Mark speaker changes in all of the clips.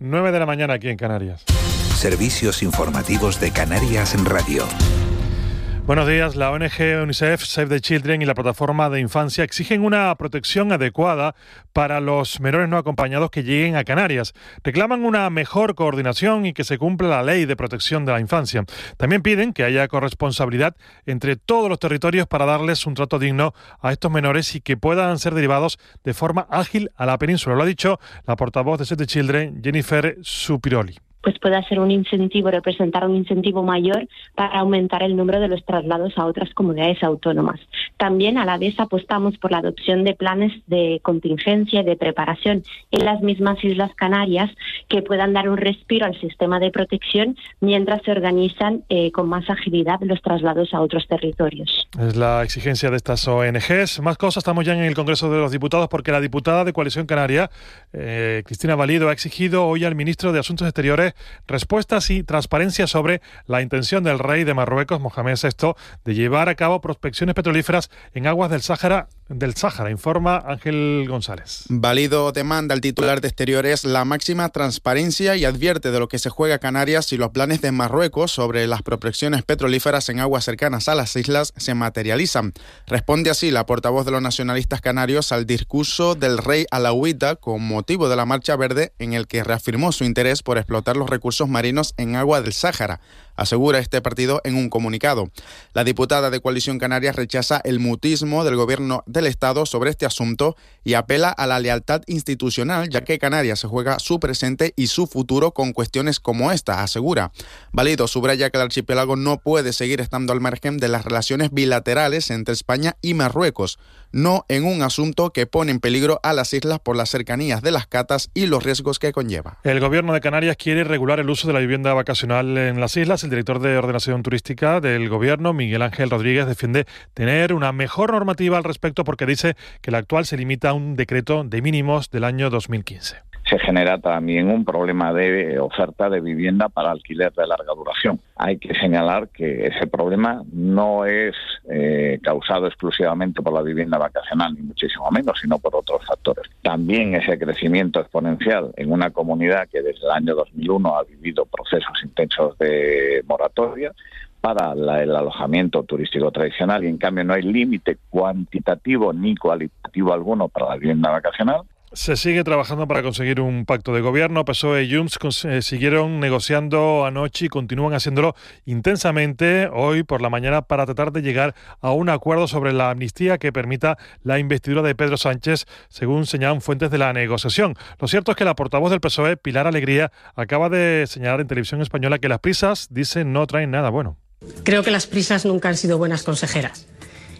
Speaker 1: 9 de la mañana aquí en Canarias.
Speaker 2: Servicios informativos de Canarias en Radio.
Speaker 1: Buenos días. La ONG UNICEF, Save the Children y la Plataforma de Infancia exigen una protección adecuada para los menores no acompañados que lleguen a Canarias. Reclaman una mejor coordinación y que se cumpla la ley de protección de la infancia. También piden que haya corresponsabilidad entre todos los territorios para darles un trato digno a estos menores y que puedan ser derivados de forma ágil a la península. Lo ha dicho la portavoz de Save the Children, Jennifer Supiroli
Speaker 3: pues pueda ser un incentivo, representar un incentivo mayor para aumentar el número de los traslados a otras comunidades autónomas. También a la vez apostamos por la adopción de planes de contingencia y de preparación en las mismas Islas Canarias que puedan dar un respiro al sistema de protección mientras se organizan eh, con más agilidad los traslados a otros territorios.
Speaker 1: Es la exigencia de estas ONGs. Más cosas, estamos ya en el Congreso de los Diputados porque la diputada de Coalición Canaria, eh, Cristina Valido, ha exigido hoy al ministro de Asuntos Exteriores respuestas y transparencia sobre la intención del rey de Marruecos, Mohamed VI, de llevar a cabo prospecciones petrolíferas en aguas del Sáhara del Sáhara, informa Ángel González.
Speaker 4: Válido demanda al titular de Exteriores la máxima transparencia y advierte de lo que se juega Canarias y los planes de Marruecos sobre las prospecciones petrolíferas en aguas cercanas a las islas se materializan. Responde así la portavoz de los nacionalistas canarios al discurso del rey alauita con motivo de la Marcha Verde en el que reafirmó su interés por explotar los recursos marinos en agua del Sáhara asegura este partido en un comunicado. La diputada de Coalición Canarias rechaza el mutismo del gobierno del Estado sobre este asunto y apela a la lealtad institucional, ya que Canarias se juega su presente y su futuro con cuestiones como esta, asegura. Valido subraya que el archipiélago no puede seguir estando al margen de las relaciones bilaterales entre España y Marruecos no en un asunto que pone en peligro a las islas por las cercanías de las catas y los riesgos que conlleva.
Speaker 1: El gobierno de Canarias quiere regular el uso de la vivienda vacacional en las islas. El director de ordenación turística del gobierno, Miguel Ángel Rodríguez, defiende tener una mejor normativa al respecto porque dice que la actual se limita a un decreto de mínimos del año 2015
Speaker 5: se genera también un problema de oferta de vivienda para alquiler de larga duración. Hay que señalar que ese problema no es eh, causado exclusivamente por la vivienda vacacional, ni muchísimo menos, sino por otros factores. También ese crecimiento exponencial en una comunidad que desde el año 2001 ha vivido procesos intensos de moratoria, para el alojamiento turístico tradicional y en cambio no hay límite cuantitativo ni cualitativo alguno para la vivienda vacacional.
Speaker 1: Se sigue trabajando para conseguir un pacto de gobierno. PSOE y Junts eh, siguieron negociando anoche y continúan haciéndolo intensamente hoy por la mañana para tratar de llegar a un acuerdo sobre la amnistía que permita la investidura de Pedro Sánchez, según señalan fuentes de la negociación. Lo cierto es que la portavoz del PSOE, Pilar Alegría, acaba de señalar en televisión española que las prisas, dice, no traen nada bueno.
Speaker 6: Creo que las prisas nunca han sido buenas consejeras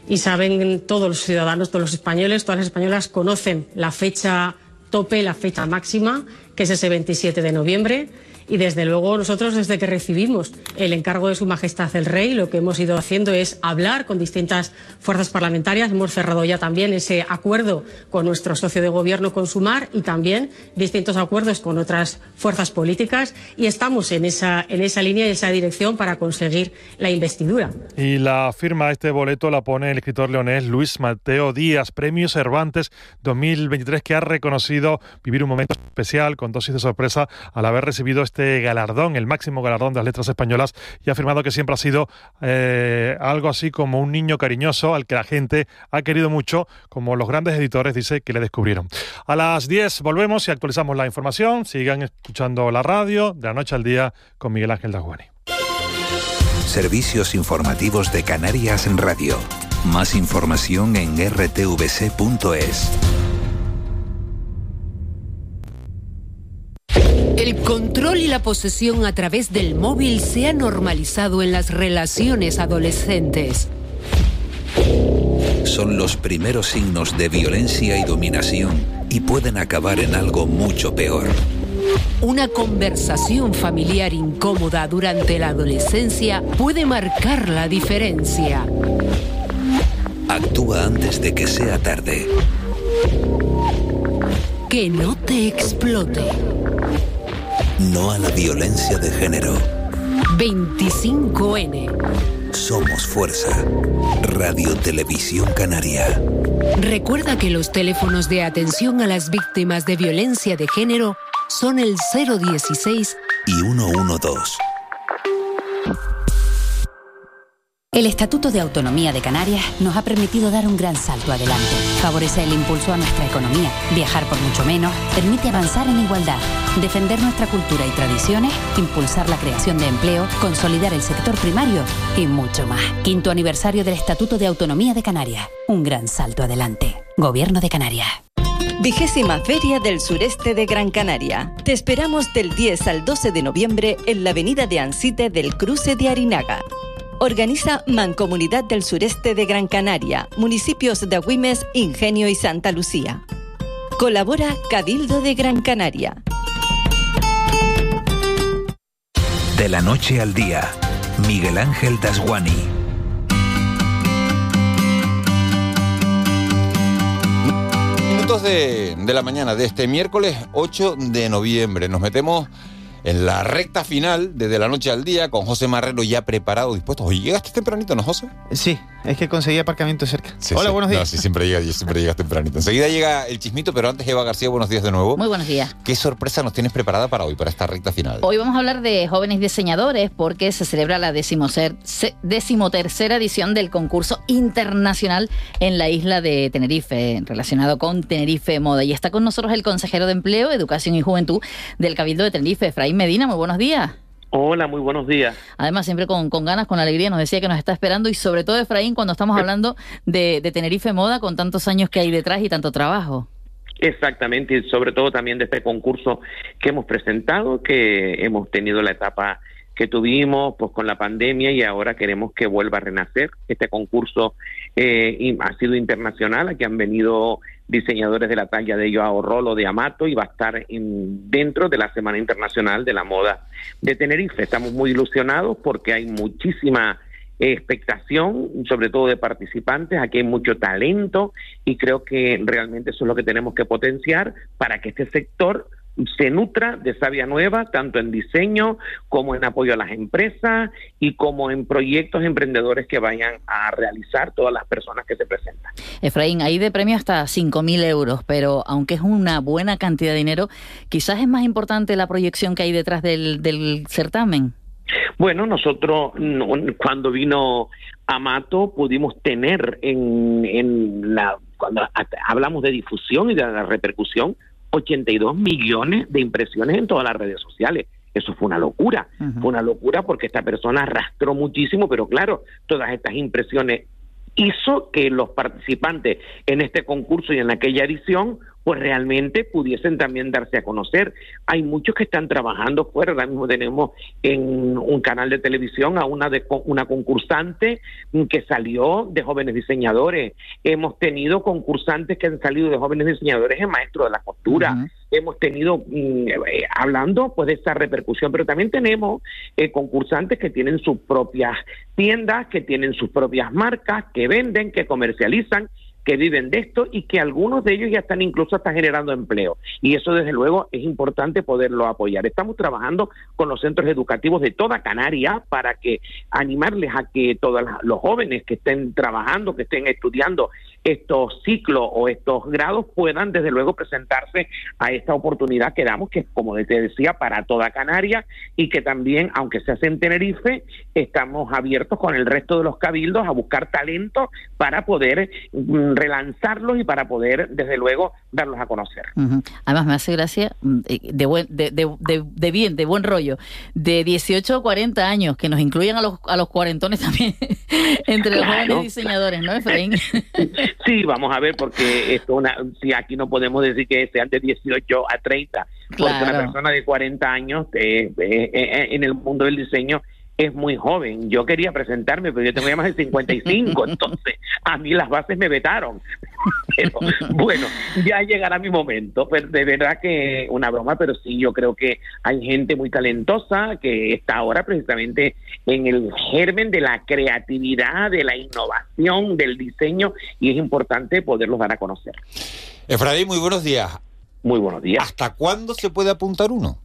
Speaker 6: y saben todos los ciudadanos, todos los españoles, todas las españolas conocen la fecha tope, la fecha máxima, que es ese 27 de noviembre y desde luego nosotros desde que recibimos el encargo de Su Majestad el Rey, lo que hemos ido haciendo es hablar con distintas fuerzas parlamentarias. Hemos cerrado ya también ese acuerdo con nuestro socio de gobierno, con Sumar, y también distintos acuerdos con otras fuerzas políticas. Y estamos en esa, en esa línea y esa dirección para conseguir la investidura.
Speaker 1: Y la firma a este boleto la pone el escritor leonés Luis Mateo Díaz, Premio Cervantes 2023, que ha reconocido vivir un momento especial con dosis de sorpresa al haber recibido este este galardón, el máximo galardón de las letras españolas, y ha afirmado que siempre ha sido eh, algo así como un niño cariñoso al que la gente ha querido mucho, como los grandes editores dice que le descubrieron. A las 10 volvemos y actualizamos la información. Sigan escuchando la radio de la noche al día con Miguel Ángel Daguani.
Speaker 2: Servicios informativos de Canarias en Radio. Más información en rtvc.es.
Speaker 7: El control y la posesión a través del móvil se ha normalizado en las relaciones adolescentes.
Speaker 2: Son los primeros signos de violencia y dominación y pueden acabar en algo mucho peor
Speaker 7: Una conversación familiar incómoda durante la adolescencia puede marcar la diferencia.
Speaker 2: Actúa antes de que sea tarde.
Speaker 7: Que no te explote.
Speaker 2: No a la violencia de género.
Speaker 7: 25N.
Speaker 2: Somos Fuerza. Radio Televisión Canaria.
Speaker 7: Recuerda que los teléfonos de atención a las víctimas de violencia de género son el 016
Speaker 2: y 112.
Speaker 8: El Estatuto de Autonomía de Canarias nos ha permitido dar un gran salto adelante. Favorece el impulso a nuestra economía, viajar por mucho menos, permite avanzar en igualdad, defender nuestra cultura y tradiciones, impulsar la creación de empleo, consolidar el sector primario y mucho más. Quinto aniversario del Estatuto de Autonomía de Canarias. Un gran salto adelante. Gobierno de Canarias.
Speaker 9: Vigésima Feria del Sureste de Gran Canaria. Te esperamos del 10 al 12 de noviembre en la avenida de Ansite del Cruce de Arinaga. Organiza Mancomunidad del Sureste de Gran Canaria, municipios de Agüimes, Ingenio y Santa Lucía. Colabora Cabildo de Gran Canaria.
Speaker 2: De la noche al día, Miguel Ángel Dasguani.
Speaker 10: Minutos de, de la mañana de este miércoles 8 de noviembre. Nos metemos en la recta final, desde la noche al día, con José Marrero ya preparado, dispuesto. Oye, ¿llegaste tempranito, no, José?
Speaker 11: Sí, es que conseguí aparcamiento cerca.
Speaker 10: Sí,
Speaker 11: Hola,
Speaker 10: sí.
Speaker 11: buenos días.
Speaker 10: No, sí, siempre llegas, siempre llegas tempranito. Enseguida llega el chismito, pero antes Eva García, buenos días de nuevo.
Speaker 12: Muy buenos días.
Speaker 10: ¿Qué sorpresa nos tienes preparada para hoy, para esta recta final?
Speaker 12: Hoy vamos a hablar de jóvenes diseñadores porque se celebra la decimotercera edición del concurso internacional en la isla de Tenerife, relacionado con Tenerife Moda. Y está con nosotros el consejero de Empleo, Educación y Juventud del Cabildo de Tenerife, Efraín Medina. Muy buenos días.
Speaker 13: Hola, muy buenos días.
Speaker 12: Además, siempre con, con ganas, con alegría, nos decía que nos está esperando y sobre todo, Efraín, cuando estamos hablando de, de Tenerife Moda, con tantos años que hay detrás y tanto trabajo.
Speaker 13: Exactamente, y sobre todo también de este concurso que hemos presentado, que hemos tenido la etapa que tuvimos pues con la pandemia y ahora queremos que vuelva a renacer. Este concurso eh, ha sido internacional, aquí han venido diseñadores de la talla de Joao Rolo de Amato y va a estar en- dentro de la Semana Internacional de la Moda de Tenerife. Estamos muy ilusionados porque hay muchísima expectación, sobre todo de participantes, aquí hay mucho talento y creo que realmente eso es lo que tenemos que potenciar para que este sector se nutra de savia nueva, tanto en diseño como en apoyo a las empresas y como en proyectos emprendedores que vayan a realizar todas las personas que se presentan.
Speaker 12: Efraín, hay de premio hasta 5.000 euros, pero aunque es una buena cantidad de dinero, quizás es más importante la proyección que hay detrás del, del certamen.
Speaker 13: Bueno, nosotros no, cuando vino Amato pudimos tener en, en la cuando hablamos de difusión y de la repercusión 82 millones de impresiones en todas las redes sociales. Eso fue una locura, fue una locura porque esta persona arrastró muchísimo, pero claro, todas estas impresiones hizo que los participantes en este concurso y en aquella edición pues realmente pudiesen también darse a conocer. Hay muchos que están trabajando fuera, ahora mismo tenemos en un canal de televisión a una de una concursante que salió de jóvenes diseñadores. Hemos tenido concursantes que han salido de jóvenes diseñadores en maestro de la costura. Hemos tenido mm, eh, hablando pues de esta repercusión, pero también tenemos eh, concursantes que tienen sus propias tiendas, que tienen sus propias marcas, que venden, que comercializan que viven de esto y que algunos de ellos ya están incluso hasta generando empleo. Y eso desde luego es importante poderlo apoyar. Estamos trabajando con los centros educativos de toda Canarias para que animarles a que todos los jóvenes que estén trabajando, que estén estudiando estos ciclos o estos grados puedan desde luego presentarse a esta oportunidad que damos, que como te decía, para toda Canarias y que también, aunque se hace en Tenerife, estamos abiertos con el resto de los cabildos a buscar talento para poder mm, relanzarlos y para poder, desde luego, darlos a conocer.
Speaker 12: Además, me hace gracia, mm, eh, de, buen, de, de, de- de bien, de buen rollo, de 18 a 40 años, que nos incluyan a los, a los cuarentones también, entre los jóvenes diseñadores, ¿no, Efraín?
Speaker 13: Sí, vamos a ver, porque esto una, si aquí no podemos decir que sean de 18 a 30, porque una persona de 40 años eh, eh, eh, en el mundo del diseño es muy joven. Yo quería presentarme, pero yo tengo ya más de 55, entonces a mí las bases me vetaron. Pero bueno, ya llegará mi momento. Pero de verdad que una broma, pero sí, yo creo que hay gente muy talentosa que está ahora precisamente en el germen de la creatividad, de la innovación, del diseño, y es importante poderlos dar a conocer.
Speaker 10: Efraín, muy buenos días.
Speaker 13: Muy buenos días.
Speaker 10: ¿Hasta cuándo se puede apuntar uno?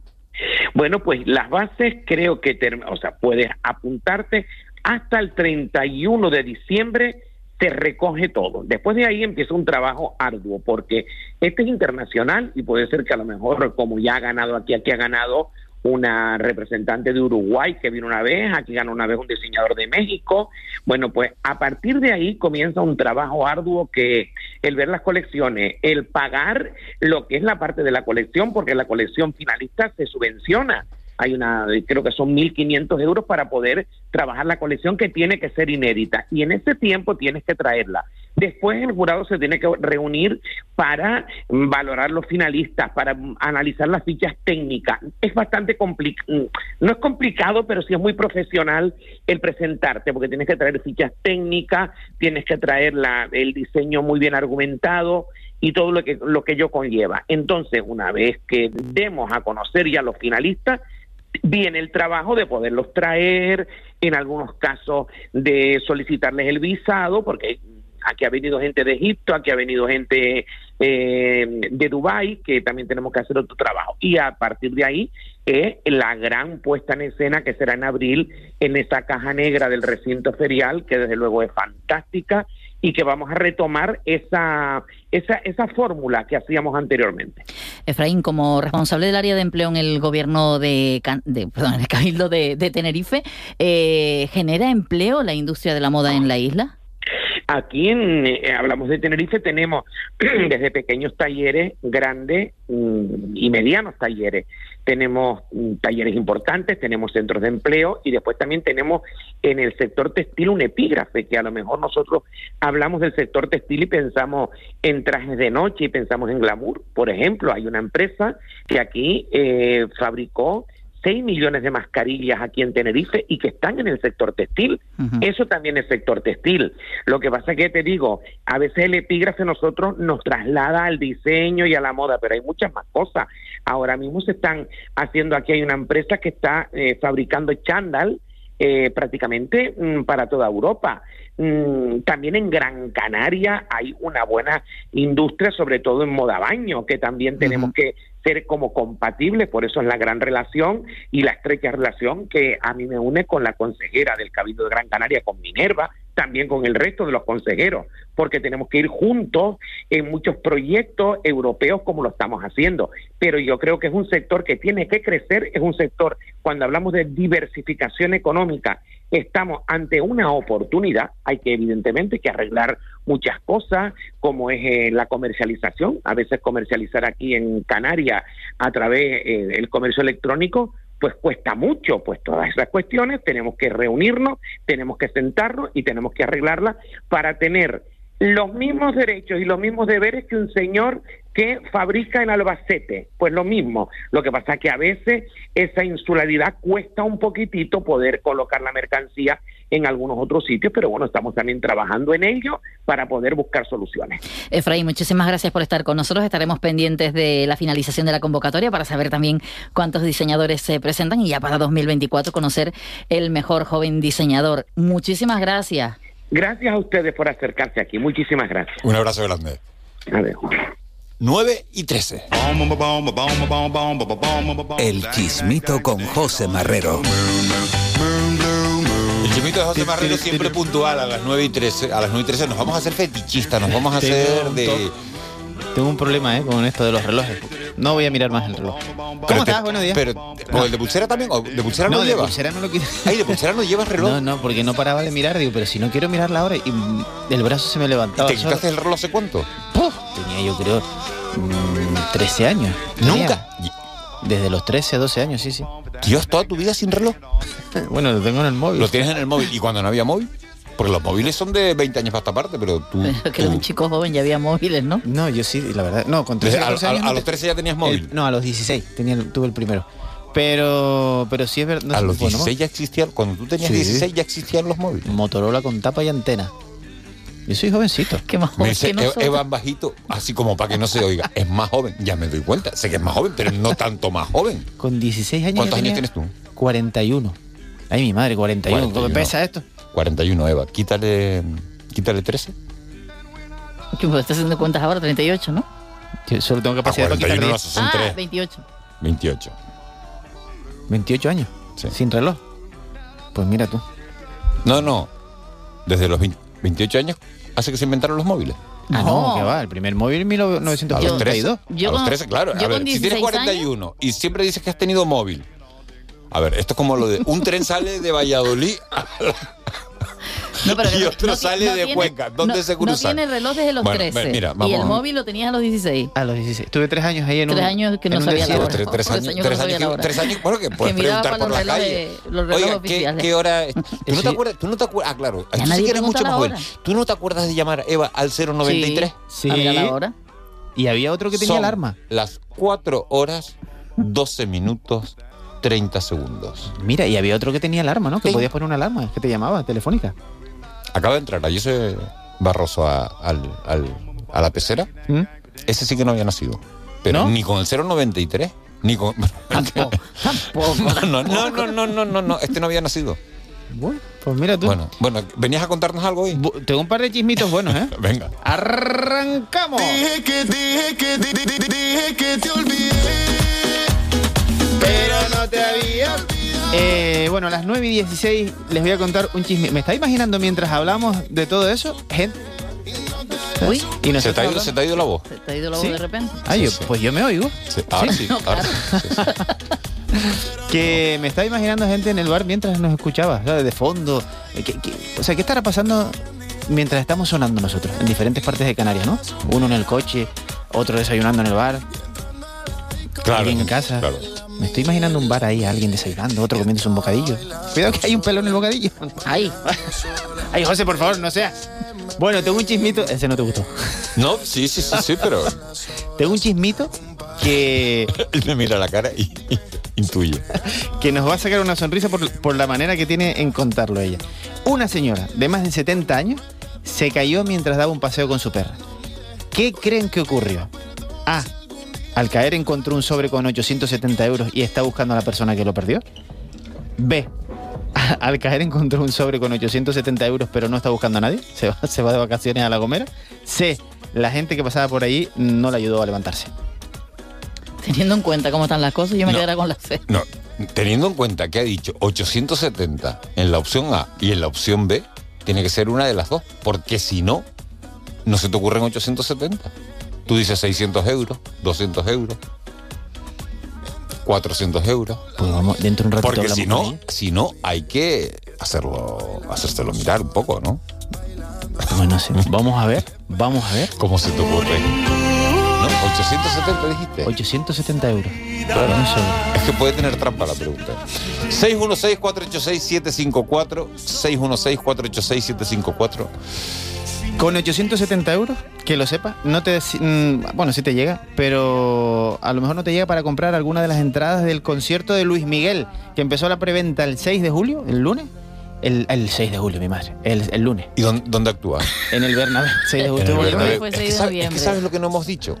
Speaker 13: Bueno, pues las bases creo que, o sea, puedes apuntarte hasta el 31 de diciembre se recoge todo. Después de ahí empieza un trabajo arduo, porque este es internacional y puede ser que a lo mejor, como ya ha ganado aquí, aquí ha ganado una representante de Uruguay que vino una vez, aquí ganó una vez un diseñador de México. Bueno, pues a partir de ahí comienza un trabajo arduo que el ver las colecciones, el pagar lo que es la parte de la colección, porque la colección finalista se subvenciona hay una, creo que son 1.500 euros para poder trabajar la colección que tiene que ser inédita. Y en ese tiempo tienes que traerla. Después el jurado se tiene que reunir para valorar los finalistas, para analizar las fichas técnicas. Es bastante complicado, no es complicado, pero sí es muy profesional el presentarte, porque tienes que traer fichas técnicas, tienes que traer la, el diseño muy bien argumentado y todo lo que, lo que ello conlleva. Entonces, una vez que demos a conocer ya los finalistas, viene el trabajo de poderlos traer, en algunos casos de solicitarles el visado, porque aquí ha venido gente de Egipto, aquí ha venido gente eh, de Dubái, que también tenemos que hacer otro trabajo. Y a partir de ahí es la gran puesta en escena que será en abril en esa caja negra del recinto ferial, que desde luego es fantástica y que vamos a retomar esa, esa, esa fórmula que hacíamos anteriormente.
Speaker 12: Efraín, como responsable del área de empleo en el gobierno de, perdón, en el Cabildo de, Tenerife, eh, ¿genera empleo la industria de la moda en la isla?
Speaker 13: Aquí en, eh, hablamos de Tenerife, tenemos desde pequeños talleres, grandes mm, y medianos talleres. Tenemos mm, talleres importantes, tenemos centros de empleo y después también tenemos en el sector textil un epígrafe, que a lo mejor nosotros hablamos del sector textil y pensamos en trajes de noche y pensamos en glamour. Por ejemplo, hay una empresa que aquí eh, fabricó 6 millones de mascarillas aquí en Tenerife y que están en el sector textil. Eso también es sector textil. Lo que pasa es que te digo, a veces el epígrafe nosotros nos traslada al diseño y a la moda, pero hay muchas más cosas. Ahora mismo se están haciendo aquí, hay una empresa que está eh, fabricando chándal eh, prácticamente mm, para toda Europa. Mm, también en Gran Canaria hay una buena industria, sobre todo en moda baño, que también tenemos que ser como compatibles, por eso es la gran relación y la estrecha relación que a mí me une con la consejera del Cabildo de Gran Canaria, con Minerva, también con el resto de los consejeros, porque tenemos que ir juntos en muchos proyectos europeos como lo estamos haciendo. Pero yo creo que es un sector que tiene que crecer, es un sector, cuando hablamos de diversificación económica, estamos ante una oportunidad, hay que evidentemente que arreglar muchas cosas, como es eh, la comercialización, a veces comercializar aquí en Canarias a través del eh, comercio electrónico, pues cuesta mucho, pues todas esas cuestiones tenemos que reunirnos, tenemos que sentarnos y tenemos que arreglarlas para tener los mismos derechos y los mismos deberes que un señor que fabrica en Albacete. Pues lo mismo. Lo que pasa es que a veces esa insularidad cuesta un poquitito poder colocar la mercancía en algunos otros sitios, pero bueno, estamos también trabajando en ello para poder buscar soluciones.
Speaker 12: Efraín, muchísimas gracias por estar con nosotros. Estaremos pendientes de la finalización de la convocatoria para saber también cuántos diseñadores se presentan y ya para 2024 conocer el mejor joven diseñador. Muchísimas gracias.
Speaker 13: Gracias a ustedes por acercarse aquí. Muchísimas gracias.
Speaker 10: Un abrazo grande.
Speaker 13: Adiós.
Speaker 10: 9 y 13.
Speaker 2: El chismito con José Marrero.
Speaker 10: De José Marrero siempre puntual a las 9 y 13. A las 9 y 13 nos vamos a hacer fetichistas, nos vamos a hacer de
Speaker 11: tengo un problema ¿eh? con esto de los relojes. No voy a mirar más el reloj. ¿Cómo estás? Buenos días.
Speaker 10: Pero, ¿con el de pulsera también? ¿O de pulsera no, no
Speaker 11: de
Speaker 10: llevas?
Speaker 11: pulsera no lo quiero.
Speaker 10: Ay, de pulsera no llevas reloj.
Speaker 11: No, no, porque no paraba de mirar. Digo, pero si no quiero mirar la hora y el brazo se me levantaba.
Speaker 10: ¿Te quitaste el reloj hace cuánto?
Speaker 11: Tenía yo creo 13 mm, años.
Speaker 10: ¿Nunca?
Speaker 11: Desde los 13 a 12 años, sí, sí.
Speaker 10: Dios, toda tu vida sin reloj.
Speaker 11: Bueno, lo tengo en el móvil.
Speaker 10: ¿Lo tienes en el móvil? ¿Y cuando no había móvil? Porque los móviles son de 20 años para esta parte, pero tú.
Speaker 12: Pero que un chico joven ya había móviles, ¿no?
Speaker 11: No, yo sí, la verdad. No, con 13
Speaker 10: a, a, los 13 ya tenías móvil.
Speaker 11: no, a los 16 tenía, tuve el primero. Pero, pero sí es verdad.
Speaker 10: a los 16 ya existían, cuando tú tenías 16 ya existían los móviles.
Speaker 11: Motorola con tapa y antena. Yo soy jovencito.
Speaker 12: Qué más
Speaker 10: Me
Speaker 12: joven
Speaker 10: dice
Speaker 12: que
Speaker 10: "E-
Speaker 12: nosotros.
Speaker 10: Evan bajito, así como para que no se oiga. Es más joven, ya me doy cuenta. Sé que es más joven, pero no tanto más joven.
Speaker 11: Con 16 años.
Speaker 10: ¿Cuántos años tienes tú?
Speaker 11: 41. Ay, mi madre, 41.
Speaker 10: 41.
Speaker 11: ¿Qué pesa esto?
Speaker 10: 41, Eva. Quítale, quítale 13.
Speaker 12: Que me estás haciendo cuentas ahora, 38, ¿no?
Speaker 11: Yo solo tengo capacidad
Speaker 10: Ah,
Speaker 11: para quitar
Speaker 10: 41
Speaker 11: 10.
Speaker 10: no,
Speaker 12: ah,
Speaker 10: tres.
Speaker 12: 28.
Speaker 10: 28.
Speaker 11: 28 años. Sin reloj. Pues mira tú.
Speaker 10: No, no. Desde los 20 28 años hace que se inventaron los móviles.
Speaker 11: Ah, no, que va. El primer móvil en
Speaker 10: A los
Speaker 11: 1982.
Speaker 10: 13, a los 13, claro. A ver, si tienes 41 y siempre dices que has tenido móvil. A ver, esto es como lo de un tren sale de Valladolid
Speaker 12: No, pero
Speaker 10: y otro
Speaker 12: no
Speaker 10: sale
Speaker 12: no
Speaker 10: de
Speaker 12: tiene-
Speaker 10: Cuenca. ¿Dónde
Speaker 12: no-
Speaker 10: se cruzan?
Speaker 12: No tiene reloj desde los
Speaker 10: Bueno,
Speaker 12: 13.
Speaker 10: mira,
Speaker 12: y el
Speaker 10: vamos.
Speaker 12: móvil lo tenías a los 16.
Speaker 11: A los 16. Tuve tres años ahí en
Speaker 12: Tres
Speaker 11: un.
Speaker 12: años que no
Speaker 11: en un
Speaker 12: sabía la hora.
Speaker 10: Tres, tres
Speaker 12: Tres
Speaker 10: años,
Speaker 12: años
Speaker 10: tres
Speaker 12: no sabía
Speaker 10: años,
Speaker 12: la
Speaker 10: que-
Speaker 12: hora.
Speaker 10: tres años, bueno, que puedes preguntar por la calle.
Speaker 12: los
Speaker 10: Oiga, ¿qué, qué hora es? ¿Tú no, te acuerdas, tú no te acuerdas? Ah, claro. Tú sí que eres mucho más joven. ¿Tú no te acuerdas de llamar Eva al 093?
Speaker 11: Sí.
Speaker 12: A mirar la hora.
Speaker 11: Y había otro que tenía
Speaker 10: Son
Speaker 11: alarma.
Speaker 10: Las 4 horas, 12 minutos, 30 segundos.
Speaker 11: Mira, y había otro que tenía alarma, ¿no? Que
Speaker 10: Sí.
Speaker 11: podías poner una alarma, que te llamaba, telefónica.
Speaker 10: Acaba de entrar ayer ese Barroso a, al- al- a la pecera.
Speaker 11: ¿Mm?
Speaker 10: Ese sí que no había nacido. Pero
Speaker 11: ¿No?
Speaker 10: ni con el 093, ni con.
Speaker 12: Tampoco.
Speaker 10: No, no, no, no, no, no, no, no, este no había nacido.
Speaker 11: Bueno, pues mira tú.
Speaker 10: Bueno, bueno, ¿venías a contarnos algo hoy?
Speaker 11: Bu- Tengo un par de chismitos buenos, ¿eh?
Speaker 10: Venga.
Speaker 11: ¡Arrancamos!
Speaker 14: Dije que, dije que, di- di- di- dije que te olvidé.
Speaker 11: Eh, bueno, a las 9 y 16 les voy a contar un chisme. ¿Me está imaginando mientras hablamos de todo eso? Gente.
Speaker 12: Uy,
Speaker 11: Y
Speaker 10: ¿Se te, ha ido, ¿Se te ha ido la voz?
Speaker 12: se te ha ido la voz
Speaker 11: ¿Sí?
Speaker 12: de repente.
Speaker 11: Ay, yo- pues yo me oigo.
Speaker 10: Sí, Ahora sí,
Speaker 12: No,
Speaker 10: ahora
Speaker 12: claro.
Speaker 11: Que me estaba imaginando gente en el bar mientras nos escuchaba, ¿sabes? De fondo. Eh, o sea, ¿qué estará pasando mientras estamos sonando nosotros? En diferentes partes de Canarias, ¿no? Uno en el coche, otro desayunando en el bar,
Speaker 10: Claro,
Speaker 11: alguien en casa.
Speaker 10: claro.
Speaker 11: Me estoy imaginando un bar ahí, alguien desayunando, otro comiéndose un bocadillo. Cuidado que hay un pelo en el bocadillo.
Speaker 12: Ahí.
Speaker 11: Ay, José, por favor, no seas. Bueno, tengo un chismito. Ese no te gustó.
Speaker 10: No, sí, sí, sí, sí, pero
Speaker 11: Tengo un chismito que,
Speaker 10: él me mira la cara y, y intuye.
Speaker 11: que nos va a sacar una sonrisa por, por la manera que tiene en contarlo ella. Una señora de más de 70 años se cayó mientras daba un paseo con su perra. ¿Qué creen que ocurrió? A. Al caer encontró un sobre con 870 euros y está buscando a la persona que lo perdió. B. Al caer encontró un sobre con 870 euros pero no está buscando a nadie. Se va, se va de vacaciones a La Gomera. C. La gente que pasaba por ahí no le ayudó a levantarse.
Speaker 12: Teniendo en cuenta cómo están las cosas, yo me
Speaker 10: No.
Speaker 12: quedaría con la C.
Speaker 10: No, teniendo en cuenta que ha dicho 870 en la opción A y en la opción B, tiene que ser una de las dos, porque si no, no se te ocurren 870. Tú dices 600 euros, 200 euros, 400 euros.
Speaker 11: Pues vamos, dentro de un ratito
Speaker 10: Porque si no, si no, hay que hacerlo, hacérselo mirar un poco, ¿no?
Speaker 11: Bueno, sí. Vamos a ver, vamos a ver.
Speaker 10: ¿Cómo se te ocurre? ¿No? 870 dijiste.
Speaker 11: 870 euros.
Speaker 10: Claro.
Speaker 11: Sobre.
Speaker 10: Es que puede tener trampa la pregunta. 616-486-754. 616-486-754.
Speaker 11: Con 870 euros, que lo sepas, no te, mm, bueno, sí te llega, pero a lo mejor no te llega para comprar alguna de las entradas del concierto de Luis Miguel, que empezó la preventa el 6 de julio, el lunes. El, el 6 de julio, mi madre, el, el lunes,
Speaker 10: ¿Y dónde, dónde actúa?
Speaker 11: en el Bernabéu. 6 de julio.
Speaker 10: Es
Speaker 12: 6
Speaker 10: que
Speaker 12: de
Speaker 10: sabes- es que
Speaker 12: noviembre.
Speaker 10: sabes lo que no hemos dicho.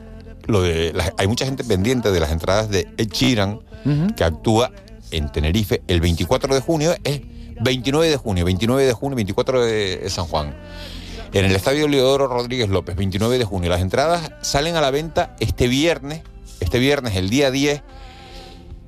Speaker 10: Lo de las- hay mucha gente pendiente de las entradas de Ed Sheeran que actúa en Tenerife el 24 de junio, es 29 de junio, 29 de junio, 24 de San Juan. En el Estadio Leodoro Rodríguez López, 29 de junio. Las entradas salen a la venta este viernes, este viernes, el día 10,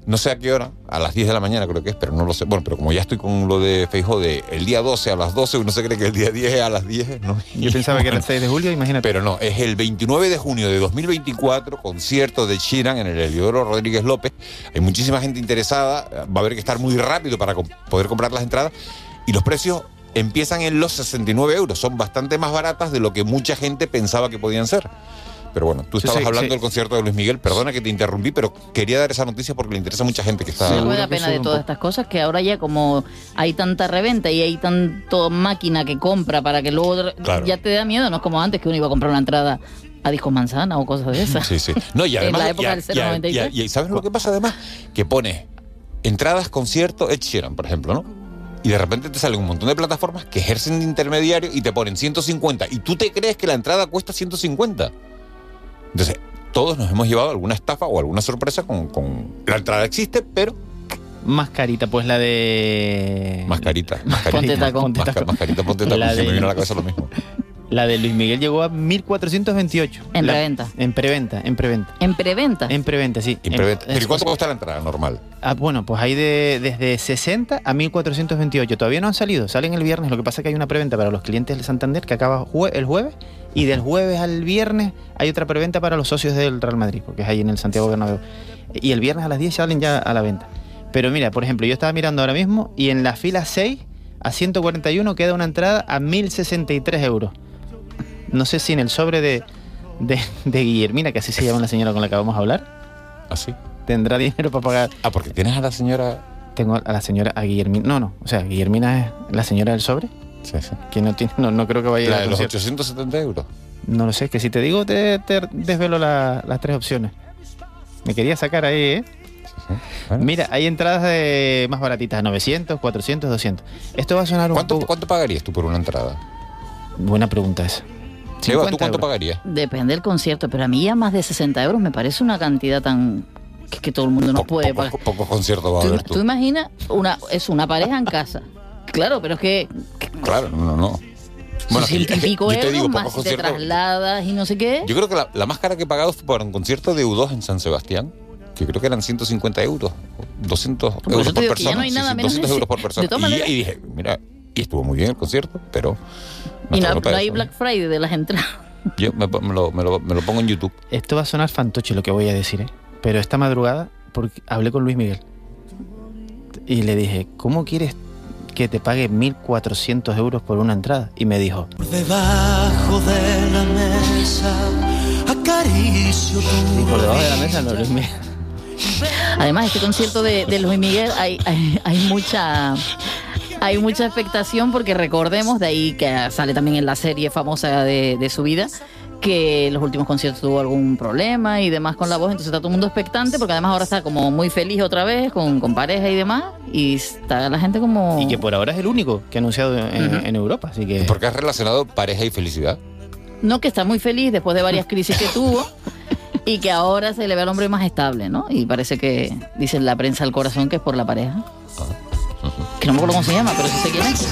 Speaker 10: no sé a qué hora, a las 10 de la mañana creo que es, pero no lo sé. Bueno, pero como ya estoy con lo de Feijóo de el día 12 a las 12, uno se cree que el día 10 es a las 10, ¿no?
Speaker 11: Yo pensaba que era el 6 de julio, imagínate.
Speaker 10: Pero no, es el 29 de junio de 2024, concierto de Sheeran en el Heliodoro Rodríguez López. Hay muchísima gente interesada, va a haber que estar muy rápido para poder comprar las entradas. Y los precios empiezan en los 69 euros, son bastante más baratas de lo que mucha gente pensaba que podían ser. Pero bueno, tú
Speaker 11: Sí,
Speaker 10: estabas
Speaker 11: sí,
Speaker 10: hablando
Speaker 11: sí.
Speaker 10: del concierto de Luis Miguel, perdona que te interrumpí, pero quería dar esa noticia porque le interesa a mucha gente que está...
Speaker 11: Seguro
Speaker 12: da
Speaker 11: que
Speaker 12: pena de todas estas cosas que ahora ya como hay tanta reventa y hay tanto máquina que compra para que luego
Speaker 10: Claro.
Speaker 12: ya te da miedo, no es como antes que uno iba a comprar una entrada a Disco Manzana o cosas de esas.
Speaker 10: Sí, sí. No, y
Speaker 12: En
Speaker 10: además.
Speaker 12: la época del
Speaker 10: y a-
Speaker 12: 093.
Speaker 10: y a- y ¿sabes lo que pasa además? Que pone entradas, concierto, Ed Sheeran, por ejemplo, ¿no? Y de repente te salen un montón de plataformas que ejercen de intermediario y te ponen 150. Y tú te crees que la entrada cuesta 150. Entonces, todos nos hemos llevado alguna estafa o alguna sorpresa con, con- La entrada existe, pero
Speaker 11: Más carita, pues la de.
Speaker 10: más carita. Más carita.
Speaker 11: Ponte tacón.
Speaker 10: Más, ca- más carita, ponte tacón. Se me vino a la cabeza lo mismo.
Speaker 11: La de Luis Miguel llegó a 1428.
Speaker 12: En
Speaker 11: La-
Speaker 12: preventa.
Speaker 11: En preventa, en preventa.
Speaker 12: En preventa.
Speaker 11: En preventa, sí.
Speaker 10: En preventa.
Speaker 11: En-
Speaker 10: ¿Pero ¿y cuánto cuesta la entrada normal?
Speaker 11: Ah, bueno, pues hay de, desde 60 a 1428. Todavía no han salido, salen el viernes. Lo que pasa es que hay una preventa para los clientes del Santander que acaba jue- el jueves. Y del jueves al viernes hay otra preventa para los socios del Real Madrid, porque es ahí en el Santiago Bernabéu. Y el viernes a las 10 salen ya a la venta. Pero mira, por ejemplo, yo estaba mirando ahora mismo y en la fila 6 a 141 queda una entrada a 1063 euros. No sé si en el sobre de, de, de Guillermina, que así se llama la señora con la que vamos a hablar,
Speaker 10: ¿Así?
Speaker 11: tendrá dinero para pagar.
Speaker 10: Ah, porque tienes a la señora.
Speaker 11: Tengo a la señora, a Guillermina. No, no. O sea, Guillermina es la señora del sobre.
Speaker 10: Sí, sí.
Speaker 11: Que no tiene, no, no creo que vaya
Speaker 10: La de los
Speaker 11: concierto.
Speaker 10: 870 euros.
Speaker 11: No lo sé, que si te digo, te, te desvelo la- las tres opciones. Me quería sacar ahí, ¿eh? Mira, hay entradas de más baratitas, 900, 400, 200. Esto va a sonar un
Speaker 10: ¿Cuánto,
Speaker 11: poco...
Speaker 10: ¿Cuánto pagarías tú por una entrada?
Speaker 11: Buena pregunta esa.
Speaker 10: Eva,
Speaker 11: 50
Speaker 10: ¿tú cuánto
Speaker 11: euros.
Speaker 10: pagarías?
Speaker 12: Depende del concierto, pero a mí ya más de 60 euros me parece una cantidad tan que, que todo el mundo no puede pagar.
Speaker 10: Pocos conciertos va a
Speaker 12: ¿Tú,
Speaker 10: haber
Speaker 12: tú
Speaker 10: tú.
Speaker 12: imaginas una es una pareja en casa. Claro, pero es que
Speaker 10: Claro, no, no, no.
Speaker 12: bueno, y pico euros
Speaker 10: digo,
Speaker 12: más
Speaker 10: pocos
Speaker 12: si te
Speaker 10: conciertos.
Speaker 12: trasladas y no sé qué.
Speaker 10: Yo creo que la, la más cara que he pagado fue para un concierto de U2 en San Sebastián, que creo que eran 150 euros, 200
Speaker 12: Por
Speaker 10: euros por persona.
Speaker 12: no hay
Speaker 10: sí,
Speaker 12: nada
Speaker 10: sí,
Speaker 12: menos
Speaker 10: 200
Speaker 12: de-
Speaker 10: euros por
Speaker 12: de
Speaker 10: persona. y dije, mira, y estuvo muy bien el concierto, pero...
Speaker 12: y no, no hay
Speaker 10: eso.
Speaker 12: Black Friday de las entradas.
Speaker 10: Yo me, me lo, me lo- me lo pongo en YouTube.
Speaker 11: Esto va a sonar fantoche lo que voy a decir, ¿eh? Pero esta madrugada, porque hablé con Luis Miguel. Y le dije, ¿cómo quieres que te pague 1.400 euros por una entrada? Y me dijo,
Speaker 14: Debajo de la mesa acaricio tu
Speaker 11: por debajo de la mesa no, Luis Miguel.
Speaker 12: Además, este concierto de, de Luis Miguel hay, hay, hay mucha hay mucha expectación porque recordemos, de ahí que sale también en la serie famosa de, de su vida, que en los últimos conciertos tuvo algún problema y demás con la voz, entonces está todo el mundo expectante porque además ahora está como muy feliz otra vez, con, con pareja y demás, y está la gente como...
Speaker 11: Y que por ahora es el único que ha anunciado en, en Europa, así que...
Speaker 10: Porque has relacionado pareja y felicidad.
Speaker 12: No, que está muy feliz después de varias crisis que tuvo y que ahora se le ve al hombre más estable, ¿no? Y parece que, dice la prensa al corazón, que es por la pareja. No me acuerdo cómo se llama, pero sí sé quién es.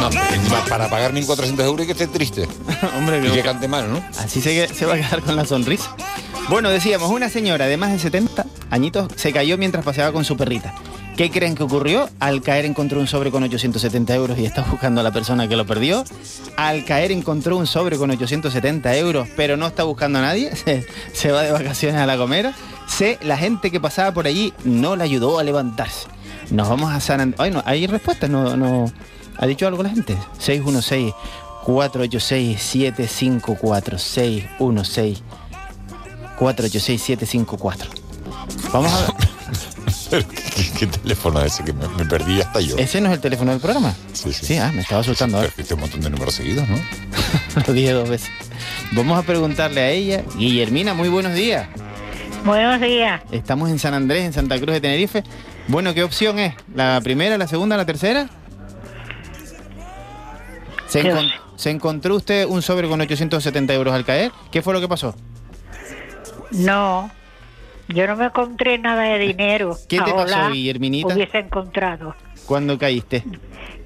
Speaker 10: No, para pagar 1.400 euros y que esté triste.
Speaker 11: Hombre,
Speaker 10: y que cante mal, ¿no?
Speaker 11: Así se, se va a quedar con la sonrisa. Bueno, decíamos, una señora de más de 70 añitos se cayó mientras paseaba con su perrita. ¿Qué creen que ocurrió? Al caer encontró un sobre con 870 euros y está buscando a la persona que lo perdió. Al caer encontró un sobre con 870 euros, pero no está buscando a nadie. Se, se va de vacaciones a La Gomera. Se, la gente que pasaba por allí no le ayudó a levantarse. Nos vamos a San. Ay, no, hay respuestas, no, no. ¿Ha dicho algo la gente? 616 486 754 616 486 754 Vamos a ver.
Speaker 10: ¿Qué, qué teléfono es ese que me, me perdí hasta yo?
Speaker 11: ¿Ese no es el teléfono del programa?
Speaker 10: Sí, sí.
Speaker 11: Sí, ah, me estaba asustando.
Speaker 10: Pero un montón de números seguidos, ¿no?
Speaker 11: Lo dije dos veces. Vamos a preguntarle a ella. Guillermina, muy buenos días.
Speaker 15: Buenos días.
Speaker 11: Estamos en San Andrés, en Santa Cruz de Tenerife. Bueno, ¿qué opción es? ¿La primera, la segunda, la tercera? ¿Se,
Speaker 15: ¿Qué
Speaker 11: encon- ¿Se encontró usted un sobre con 870 euros al caer? ¿Qué fue lo que pasó?
Speaker 15: No, yo no me encontré nada de dinero.
Speaker 11: ¿Qué te pasó,
Speaker 15: Ojalá
Speaker 11: Guillerminita?
Speaker 15: Hubiese encontrado.
Speaker 11: ¿Cuándo caíste?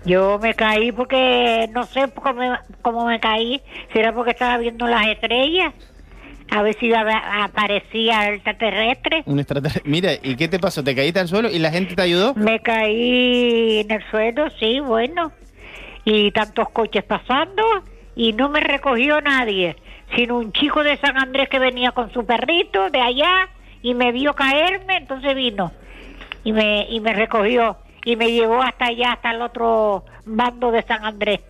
Speaker 15: Yo me caí porque no sé cómo me, cómo me caí. Si era porque estaba viendo las estrellas. A ver si aparecía el extraterrestre.
Speaker 11: Un extraterrestre. Mira, ¿y qué te pasó? ¿Te caíste al suelo y la gente te ayudó?
Speaker 15: Me caí en el suelo, sí, bueno. Y tantos coches pasando y no me recogió nadie, sino un chico de San Andrés que venía con su perrito de allá y me vio caerme, entonces vino y me, y me recogió y me llevó hasta allá, hasta el otro bando de San Andrés,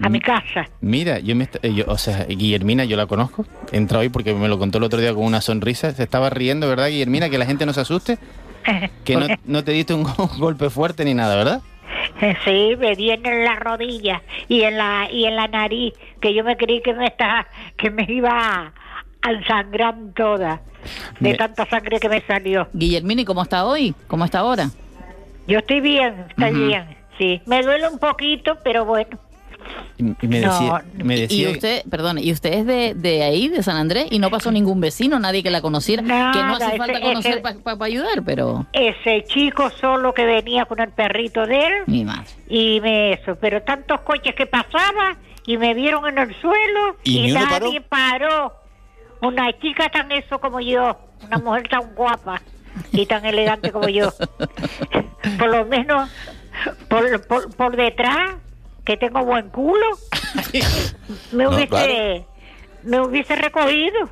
Speaker 15: a mi casa.
Speaker 11: Mira, yo me... eh, yo- o sea, Guillermina, yo la conozco. Entra hoy porque me lo contó el otro día con una sonrisa. Se estaba riendo, ¿verdad, Guillermina? Que la gente no se asuste. Que no, no te diste un go- golpe fuerte ni nada, ¿verdad?
Speaker 15: Sí, me di en la rodilla y en la y en la nariz, que yo me creí que me estaba, que me iba a ensangrar toda de
Speaker 12: Me-
Speaker 15: tanta sangre que me salió.
Speaker 12: Guillermini, ¿cómo está hoy? ¿Cómo está ahora?
Speaker 15: Yo estoy bien, estoy bien. Sí, me duele un poquito, pero bueno.
Speaker 11: Y, me
Speaker 15: No,
Speaker 11: decía,
Speaker 12: Y usted, perdón, y usted es de, de ahí, de San Andrés, y no pasó ningún vecino, nadie que la conociera, que no hace falta conocer para ayudar, pero...
Speaker 15: Ese chico solo que venía con el perrito de él
Speaker 12: Mi madre.
Speaker 15: y me eso, pero tantos coches que pasaban y me vieron en el suelo
Speaker 10: ¿Y
Speaker 15: y, nadie paró. Una chica tan eso como yo, una mujer tan guapa y tan elegante como yo. Por lo menos por, por, por detrás, que tengo buen culo, me
Speaker 10: No,
Speaker 15: hubiese
Speaker 10: claro.
Speaker 15: me hubiese recogido.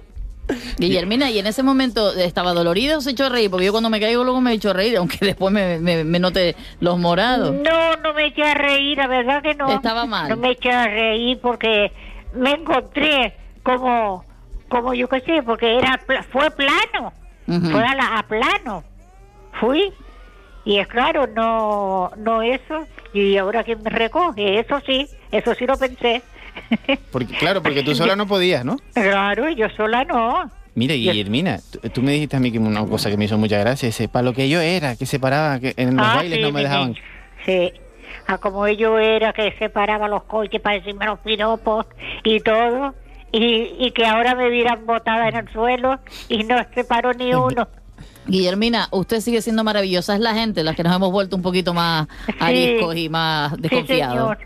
Speaker 12: Guillermina, ¿y en ese momento estaba dolorido o se echó a reír? Porque yo cuando me caigo luego me echo a reír, aunque después me, me, me note los morados.
Speaker 15: No, no me eché a reír, la verdad que no.
Speaker 12: Estaba mal.
Speaker 15: No me eché a reír porque me encontré como, como yo qué sé, porque era pla- fue plano, fue a, la- a plano. Fui y es claro, no, no eso. Y ahora quién me recoge, eso sí, eso sí lo pensé.
Speaker 11: porque, claro, porque tú sola no podías, ¿no?
Speaker 15: Claro, yo sola no.
Speaker 11: Mire, Guillermina, tú, tú me dijiste a mí que una cosa que me hizo mucha gracia, ese, para lo que yo era, que se paraba, que en los
Speaker 15: Ah,
Speaker 11: bailes
Speaker 15: sí,
Speaker 11: no me dejaban.
Speaker 15: Sí. A como ello era que separaba los coches para decirme los piropos y todo. Y, y que ahora me vieran botada en el suelo y no se paró ni uno.
Speaker 12: Guillermina, usted sigue siendo maravillosa. Es la gente las que nos hemos vuelto un poquito más ariscos y más desconfiados.
Speaker 15: señor.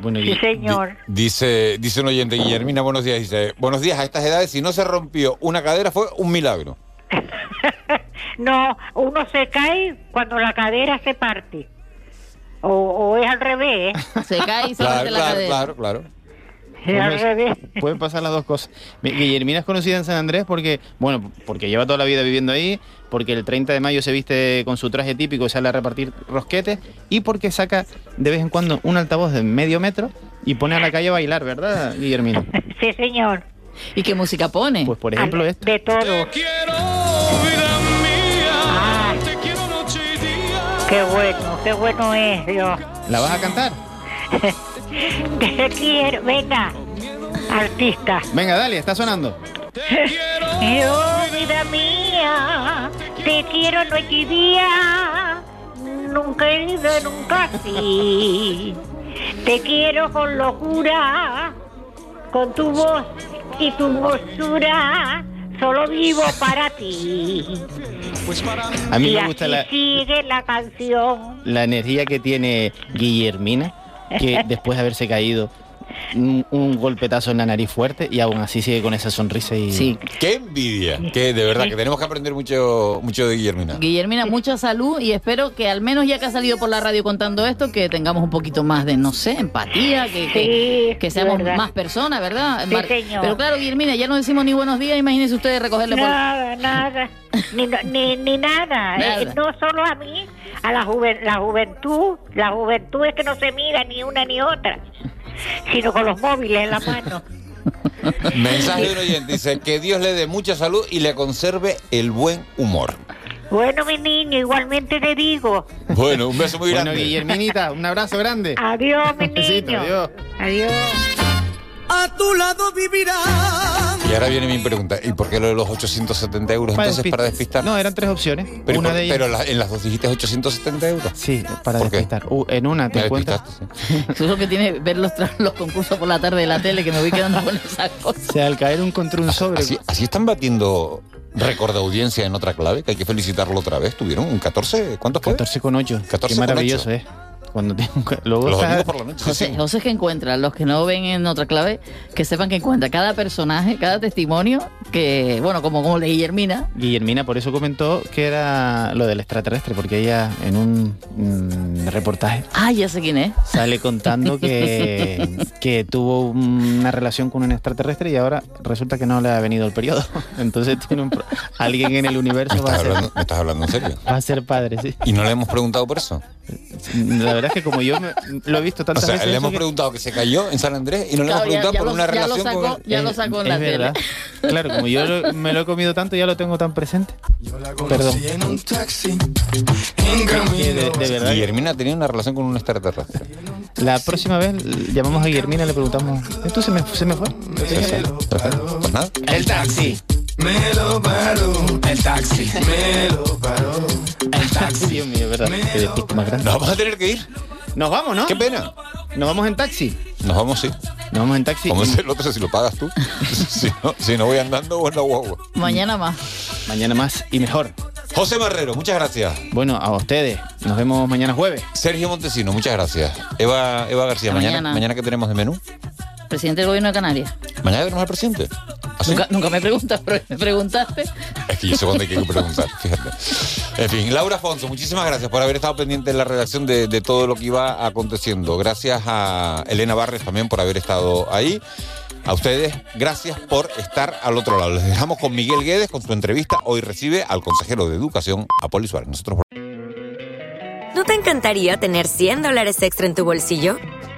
Speaker 11: Bueno,
Speaker 15: Sí, señor.
Speaker 10: Dice, dice un oyente, Guillermina, buenos días. Dice, buenos días, a estas edades, si no se rompió una cadera fue un milagro.
Speaker 15: No, uno se cae cuando la cadera se parte. O, o es al revés. ¿eh?
Speaker 12: Se cae y se
Speaker 10: Claro,
Speaker 12: parte la
Speaker 10: claro,
Speaker 12: cadera.
Speaker 10: claro, claro.
Speaker 11: Pueden pasar las dos cosas. Mi- Guillermina es conocida en San Andrés porque, bueno, porque lleva toda la vida viviendo ahí, porque el 30 de mayo se viste con su traje típico y sale a repartir rosquetes, y porque saca de vez en cuando un altavoz de medio metro y pone a la calle a bailar, ¿verdad, Guillermina?
Speaker 15: Sí, señor.
Speaker 12: ¿Y qué música pone?
Speaker 11: Pues por ejemplo esto.
Speaker 15: De todo. Ah, qué bueno, qué bueno es, Dios.
Speaker 11: ¿La vas a cantar?
Speaker 15: Te quiero, venga, artista.
Speaker 11: Venga, dale, está sonando.
Speaker 15: Yo, vida mía, te quiero noche y día, nunca he ido nunca así. Te quiero con locura, con tu voz y tu hermosura, solo vivo para ti.
Speaker 11: A mí
Speaker 15: y
Speaker 11: me
Speaker 15: así
Speaker 11: gusta la,
Speaker 15: sigue la canción.
Speaker 11: la energía que tiene Guillermina, que después de haberse caído un, un golpetazo en la nariz fuerte y aún así sigue con esa sonrisa y...
Speaker 12: Sí.
Speaker 10: Qué envidia. Que de verdad que tenemos que aprender mucho, mucho de Guillermina.
Speaker 12: Guillermina, mucha salud y espero que al menos ya que ha salido por la radio contando esto, que tengamos un poquito más de, no sé, empatía, que, que,
Speaker 15: Sí,
Speaker 12: que seamos
Speaker 15: verdad.
Speaker 12: más personas, ¿verdad?
Speaker 15: Sí, señor.
Speaker 12: Pero claro, Guillermina, ya no decimos ni buenos días, imagínese usted recogerle por...
Speaker 15: Nada, nada, ni, no- ni, ni nada.
Speaker 12: Nada.
Speaker 15: Eh, no solo a mí, a la, juven- la juventud. La juventud es que no se mira ni una ni otra, sino con los móviles en la mano.
Speaker 10: Mensaje de un oyente, dice que Dios le dé mucha salud y le conserve el buen humor.
Speaker 15: Bueno, mi niño, igualmente te digo.
Speaker 10: Bueno, un beso muy
Speaker 11: Bueno,
Speaker 10: grande.
Speaker 11: Guillerminita, un abrazo grande.
Speaker 15: Adiós, mi
Speaker 11: Besito,
Speaker 15: niño.
Speaker 11: adiós.
Speaker 15: Adiós.
Speaker 14: A tu lado vivirá.
Speaker 10: Y ahora viene mi pregunta, ¿y por qué lo de los 870 euros
Speaker 11: Para
Speaker 10: entonces
Speaker 11: despi-
Speaker 10: para despistar?
Speaker 11: No, eran tres opciones.
Speaker 10: pero,
Speaker 11: una
Speaker 10: por-
Speaker 11: de ellas...
Speaker 10: pero la- en las dos dijiste 870 euros.
Speaker 11: Sí, para despistar. Uh, en una te encuentras...
Speaker 10: sí.
Speaker 12: Eso es lo que tiene ver los, los concursos por la tarde de la tele, que me voy quedando con esas cosas.
Speaker 11: O sea, al caer un contra un sobre...
Speaker 10: Así, así están batiendo récord de audiencia en otra clave, que hay que felicitarlo otra vez. ¿Tuvieron un 14? ¿Cuántos fue?
Speaker 11: 14 con 8.
Speaker 10: 14
Speaker 11: Qué
Speaker 10: con
Speaker 11: maravilloso
Speaker 10: ocho.
Speaker 11: es. Cuando ca- luego
Speaker 10: Los
Speaker 11: está-
Speaker 10: domingos por la noche.
Speaker 12: José,
Speaker 10: sí.
Speaker 12: José es que encuentra, los que no ven en otra clave, que sepan que encuentra cada personaje, cada testimonio, que, bueno, como, como de Guillermina,
Speaker 11: Guillermina por eso comentó que era lo del extraterrestre, porque ella en un mm, reportaje
Speaker 12: ah, ya sé quién es.
Speaker 11: sale contando que, que tuvo una relación con un extraterrestre y ahora resulta que no le ha venido el periodo. Entonces tiene un pro- alguien en el
Speaker 10: ¿Me
Speaker 11: universo va
Speaker 10: estás,
Speaker 11: a, ser,
Speaker 10: hablando, me estás hablando en serio?
Speaker 11: va a ser padre, sí.
Speaker 10: ¿Y no le hemos preguntado por eso?
Speaker 11: La verdad es que como yo me- lo he visto
Speaker 10: O
Speaker 11: tantas
Speaker 10: sea,
Speaker 11: veces...
Speaker 10: le hemos
Speaker 11: que-
Speaker 10: preguntado que se cayó en San Andrés y no le hemos
Speaker 12: ya-
Speaker 10: preguntado
Speaker 12: ya
Speaker 10: por
Speaker 12: lo-
Speaker 10: una
Speaker 12: ya lo
Speaker 10: relación
Speaker 12: sacó,
Speaker 10: con...
Speaker 12: ya lo sacó en la
Speaker 11: verdad.
Speaker 12: tele.
Speaker 11: Claro, como yo lo- me lo he comido tanto, ya lo tengo tan presente. Perdón.
Speaker 14: En un taxi, en
Speaker 11: Que
Speaker 14: camino.
Speaker 11: de, de verdad.
Speaker 10: Guillermina tenía una relación con un extraterrestre.
Speaker 11: La próxima vez llamamos a Guillermina y le preguntamos. ¿Esto se me, se me fue?
Speaker 10: Sí, sí. Perfecto. Pues nada.
Speaker 11: El taxi.
Speaker 14: Me lo paró. El taxi. Me lo paró. El taxi.
Speaker 11: Dios mío, verdad. Qué despiste más grande.
Speaker 10: Nos vamos a tener que ir.
Speaker 11: Nos vamos, ¿no?
Speaker 10: Qué pena.
Speaker 11: Nos vamos en taxi.
Speaker 10: Nos vamos, sí.
Speaker 11: Nos vamos en taxi.
Speaker 10: Como es el otro, si lo pagas tú. si, no, si no voy andando o en la guagua.
Speaker 12: Mañana más.
Speaker 11: Mañana más y mejor.
Speaker 10: José Marrero, muchas gracias.
Speaker 11: Bueno, a ustedes. Nos vemos mañana jueves.
Speaker 10: Sergio Montesino, muchas gracias. Eva, Eva García, mañana,
Speaker 12: mañana.
Speaker 10: mañana que tenemos de menú.
Speaker 12: Presidente del Gobierno de Canarias.
Speaker 10: Mañana tenemos al presidente. ¿Ah, sí?
Speaker 12: Nunca, nunca me preguntas, pero me preguntaste.
Speaker 10: Es que yo sé cuándo hay que preguntar, fíjate. En fin, Laura Afonso, muchísimas gracias por haber estado pendiente en la redacción de, de todo lo que iba aconteciendo. Gracias a Elena Barres también por haber estado ahí. A ustedes, gracias por estar al otro lado. Les dejamos con Miguel Guedes con su entrevista. Hoy recibe al consejero de Educación, Apoli Suárez. Nosotros
Speaker 16: ¿No te encantaría tener 100 dólares extra en tu bolsillo?